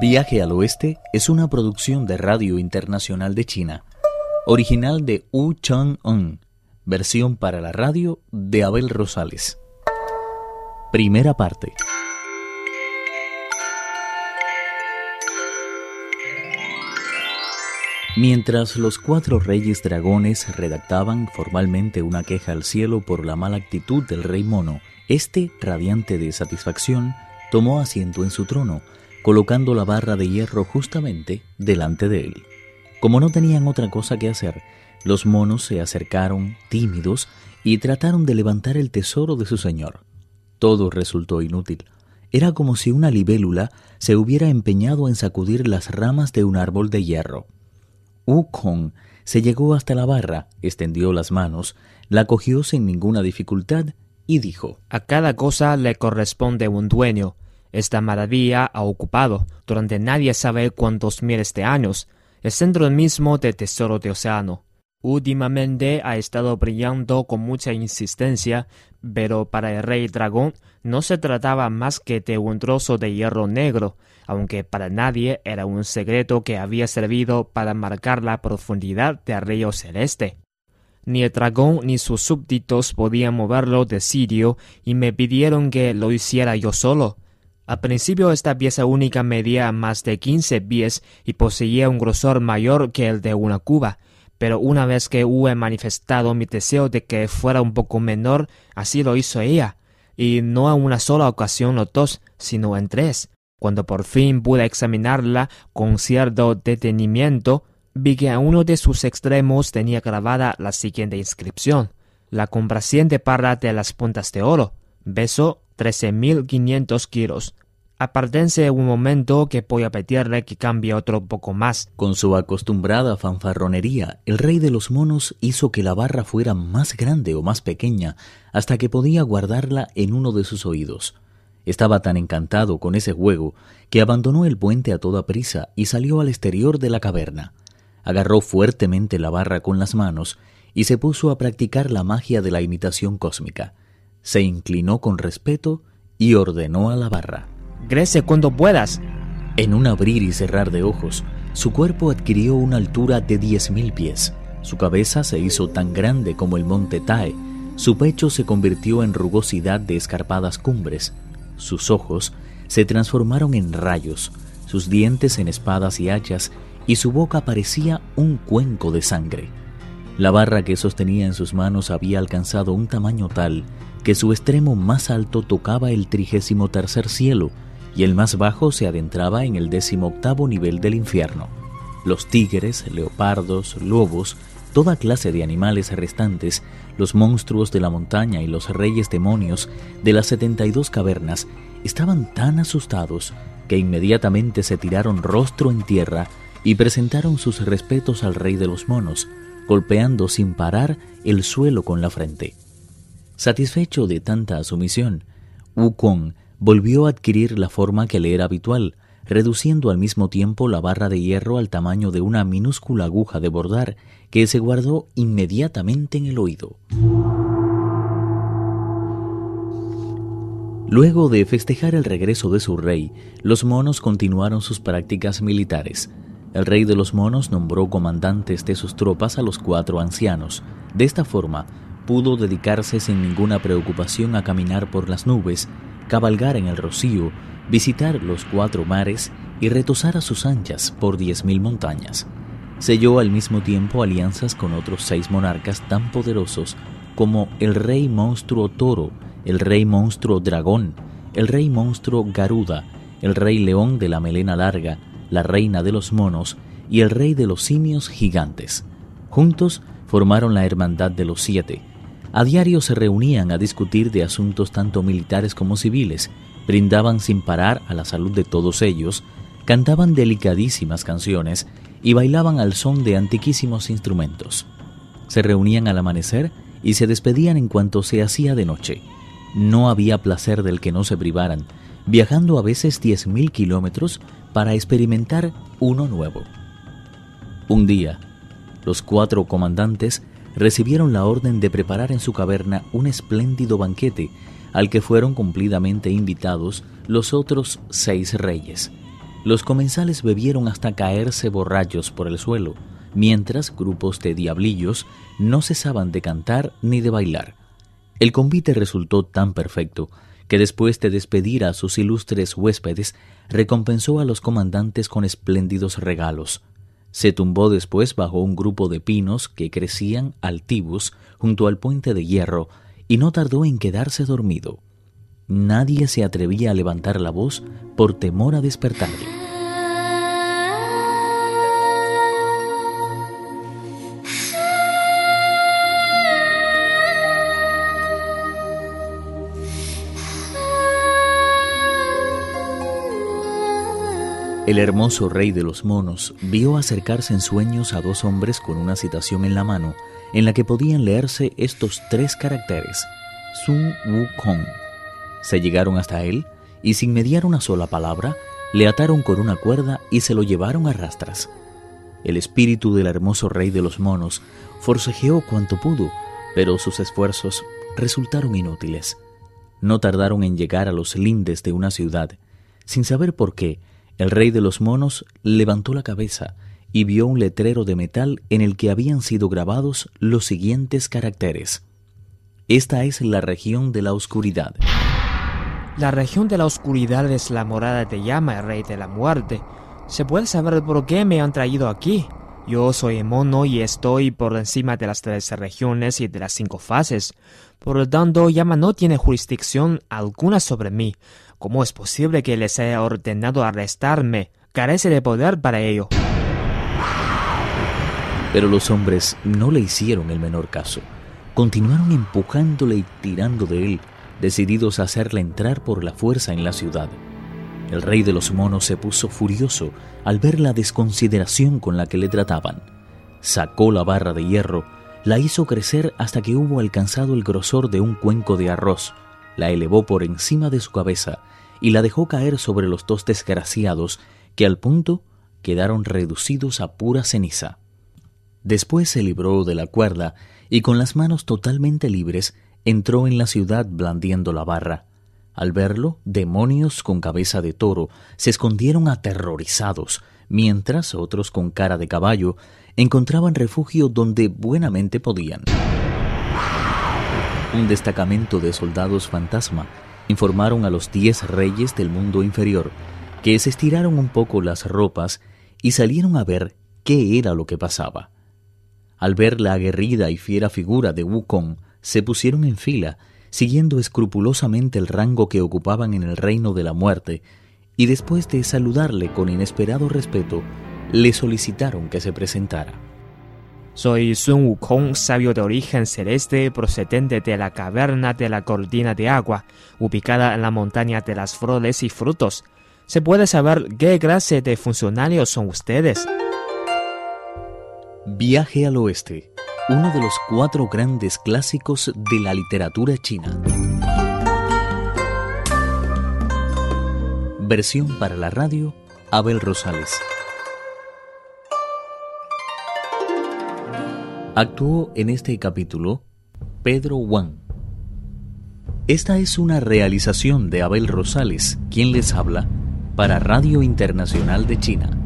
Viaje al Oeste es una producción de Radio Internacional de China, original de Wu Chang-un, versión para la radio de Abel Rosales. Primera parte. Mientras los cuatro reyes dragones redactaban formalmente una queja al cielo por la mala actitud del rey mono, este, radiante de satisfacción, tomó asiento en su trono, colocando la barra de hierro justamente delante de él. Como no tenían otra cosa que hacer, los monos se acercaron, tímidos, y trataron de levantar el tesoro de su señor. Todo resultó inútil. Era como si una libélula se hubiera empeñado en sacudir las ramas de un árbol de hierro. Wukong se llegó hasta la barra, extendió las manos, la cogió sin ninguna dificultad y dijo: A cada cosa le corresponde un dueño. Esta maravilla ha ocupado, durante nadie sabe cuántos miles de años, el centro mismo del tesoro de océano. Últimamente ha estado brillando con mucha insistencia, pero para el rey dragón no se trataba más que de un trozo de hierro negro, aunque para nadie era un secreto que había servido para marcar la profundidad del río celeste. Ni el dragón ni sus súbditos podían moverlo de sitio y me pidieron que lo hiciera yo solo. Al principio esta pieza única medía más de quince pies y poseía un grosor mayor que el de una cuba, pero una vez que hube manifestado mi deseo de que fuera un poco menor, así lo hizo ella, y no a una sola ocasión los dos, sino en tres. Cuando por fin pude examinarla con cierto detenimiento, vi que a uno de sus extremos tenía grabada la siguiente inscripción. La complaciente parra de las puntas de oro. Mil quinientos kilos. Apártense un momento que voy a pedirle que cambie otro poco más. Con su acostumbrada fanfarronería, el rey de los monos hizo que la barra fuera más grande o más pequeña, hasta que podía guardarla en uno de sus oídos. Estaba tan encantado con ese juego que abandonó el puente a toda prisa y salió al exterior de la caverna. Agarró fuertemente la barra con las manos y se puso a practicar la magia de la imitación cósmica. Se inclinó con respeto y ordenó a la barra. Crece cuando puedas. En un abrir y cerrar de ojos, su cuerpo adquirió una altura de diez mil pies. Su cabeza se hizo tan grande como el monte Tae. Su pecho se convirtió en rugosidad de escarpadas cumbres. Sus ojos se transformaron en rayos, sus dientes en espadas y hachas, y su boca parecía un cuenco de sangre. La barra que sostenía en sus manos había alcanzado un tamaño tal que su extremo más alto tocaba el trigésimo tercer cielo y el más bajo se adentraba en el décimo octavo nivel del infierno. Los tigres, leopardos, lobos, toda clase de animales restantes, los monstruos de la montaña y los reyes demonios de las setenta y dos cavernas estaban tan asustados que inmediatamente se tiraron rostro en tierra y presentaron sus respetos al rey de los monos, golpeando sin parar el suelo con la frente. Satisfecho de tanta sumisión, Wukong volvió a adquirir la forma que le era habitual, reduciendo al mismo tiempo la barra de hierro al tamaño de una minúscula aguja de bordar que se guardó inmediatamente en el oído. Luego de festejar el regreso de su rey, los monos continuaron sus prácticas militares. El rey de los monos nombró comandantes de sus tropas a los cuatro ancianos. De esta forma, pudo dedicarse sin ninguna preocupación a caminar por las nubes, cabalgar en el rocío, visitar los cuatro mares y retosar a sus anchas por diez mil montañas. Selló al mismo tiempo alianzas con otros seis monarcas tan poderosos como el rey monstruo toro, el rey monstruo dragón, el rey monstruo garuda, el rey león de la melena larga, la reina de los monos y el rey de los simios gigantes. Juntos formaron la Hermandad de los Siete. A diario se reunían a discutir de asuntos tanto militares como civiles, brindaban sin parar a la salud de todos ellos, cantaban delicadísimas canciones y bailaban al son de antiquísimos instrumentos. Se reunían al amanecer y se despedían en cuanto se hacía de noche. No había placer del que no se privaran, viajando a veces diez mil kilómetros para experimentar uno nuevo. Un día, los cuatro comandantes recibieron la orden de preparar en su caverna un espléndido banquete al que fueron cumplidamente invitados los otros seis reyes. Los comensales bebieron hasta caerse borrachos por el suelo, mientras grupos de diablillos no cesaban de cantar ni de bailar. El convite resultó tan perfecto que después de despedir a sus ilustres huéspedes, recompensó a los comandantes con espléndidos regalos. Se tumbó después bajo un grupo de pinos que crecían altivos junto al puente de hierro y no tardó en quedarse dormido. Nadie se atrevía a levantar la voz por temor a despertarle. El hermoso rey de los monos vio acercarse en sueños a dos hombres con una citación en la mano en la que podían leerse estos tres caracteres: Sun Wukong. Se llegaron hasta él y sin mediar una sola palabra, le ataron con una cuerda y se lo llevaron a rastras. El espíritu del hermoso rey de los monos forcejeó cuanto pudo, pero sus esfuerzos resultaron inútiles. No tardaron en llegar a los lindes de una ciudad. Sin saber por qué, el rey de los monos levantó la cabeza y vio un letrero de metal en el que habían sido grabados los siguientes caracteres. Esta es la región de la oscuridad. La región de la oscuridad es la morada de llama, el rey de la muerte. ¿Se puede saber por qué me han traído aquí? Yo soy mono y estoy por encima de las tres regiones y de las cinco fases. Por lo tanto, Yama no tiene jurisdicción alguna sobre mí. ¿Cómo es posible que les haya ordenado arrestarme? Carece de poder para ello. Pero los hombres no le hicieron el menor caso. Continuaron empujándole y tirando de él, decididos a hacerle entrar por la fuerza en la ciudad. El rey de los monos se puso furioso al ver la desconsideración con la que le trataban. Sacó la barra de hierro, la hizo crecer hasta que hubo alcanzado el grosor de un cuenco de arroz, la elevó por encima de su cabeza y la dejó caer sobre los dos desgraciados que al punto quedaron reducidos a pura ceniza. Después se libró de la cuerda y con las manos totalmente libres entró en la ciudad blandiendo la barra. Al verlo, demonios con cabeza de toro se escondieron aterrorizados, mientras otros con cara de caballo encontraban refugio donde buenamente podían. Un destacamento de soldados fantasma informaron a los diez reyes del mundo inferior que se estiraron un poco las ropas y salieron a ver qué era lo que pasaba. Al ver la aguerrida y fiera figura de Wukong, se pusieron en fila, siguiendo escrupulosamente el rango que ocupaban en el reino de la muerte, y después de saludarle con inesperado respeto, le solicitaron que se presentara. Soy Sun Wukong, sabio de origen celeste, procedente de la caverna de la cortina de agua, ubicada en la montaña de las flores y frutos. ¿Se puede saber qué clase de funcionarios son ustedes? Viaje al oeste, uno de los cuatro grandes clásicos de la literatura china. Versión para la radio, Abel Rosales. Actuó en este capítulo Pedro Wang. Esta es una realización de Abel Rosales, quien les habla, para Radio Internacional de China.